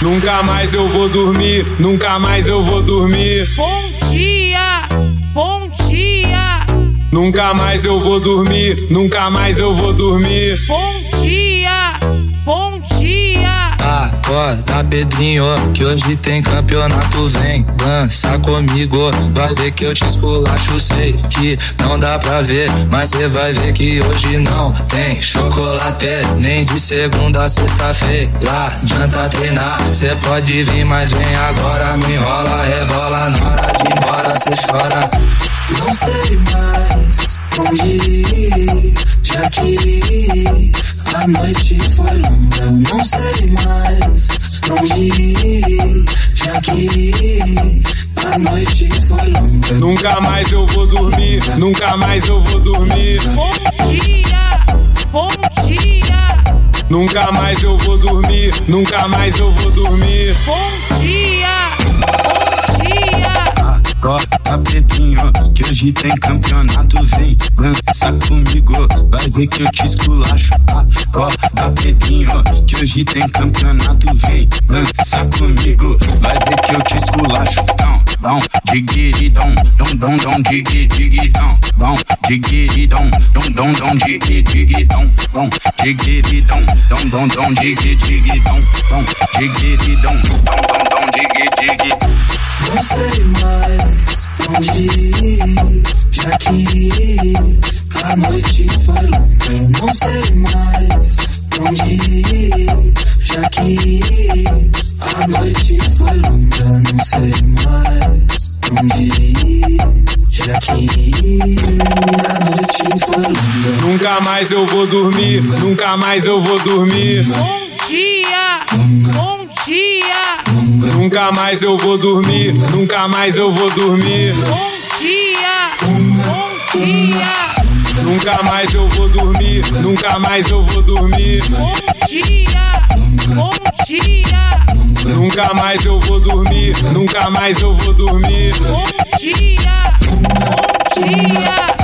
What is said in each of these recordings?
Nunca mais eu vou dormir, nunca mais eu vou dormir. Bom dia, bom dia. Nunca mais eu vou dormir, nunca mais eu vou dormir. Bom Acorda, Pedrinho, que hoje tem campeonato. Vem, dança comigo. Vai ver que eu te esculacho. Sei que não dá pra ver, mas cê vai ver que hoje não tem chocolate. Nem de segunda a sexta-feira. Adianta treinar, cê pode vir, mas vem agora. Não enrola, rebola. Na hora de ir embora, cê chora. Não sei mais onde ir, já que a noite foi mais onde ir, já que a noite foi longa. Nunca mais eu vou dormir, nunca mais eu vou dormir. Bom dia, bom dia. Nunca mais eu vou dormir, nunca mais eu vou dormir. Bom dia, hoje tem campeonato. Vem, dança comigo, vai ver que eu te esculacho. Acorda, Pedrinho, que hoje tem campeonato. Vem, dança comigo, vai ver que eu te esculacho. Dom, dom, digui, digidom, dom, diguiridom, dom, dom, dom, digui, digidom, dom, diguiridom, dom, dom, dom, digui, digidom, dom, diguiridom, dom, dom, dom, digui, digidom. Não sei mais que a noite foi longa. Não sei mais onde ir, já que a noite foi longa. Não sei mais onde ir, noite. Nunca mais eu vou dormir, nunca mais eu vou dormir. Bom dia, bom dia. Nunca mais eu vou dormir, nunca mais eu vou dormir. Bom dia. Nunca mais eu vou dormir, nunca mais eu vou dormir. Bom dia, bom dia. Nunca mais eu vou dormir, nunca mais eu vou dormir. Bom dia, bom dia.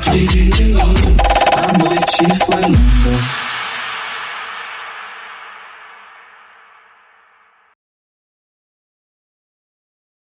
Que a noite foi longa.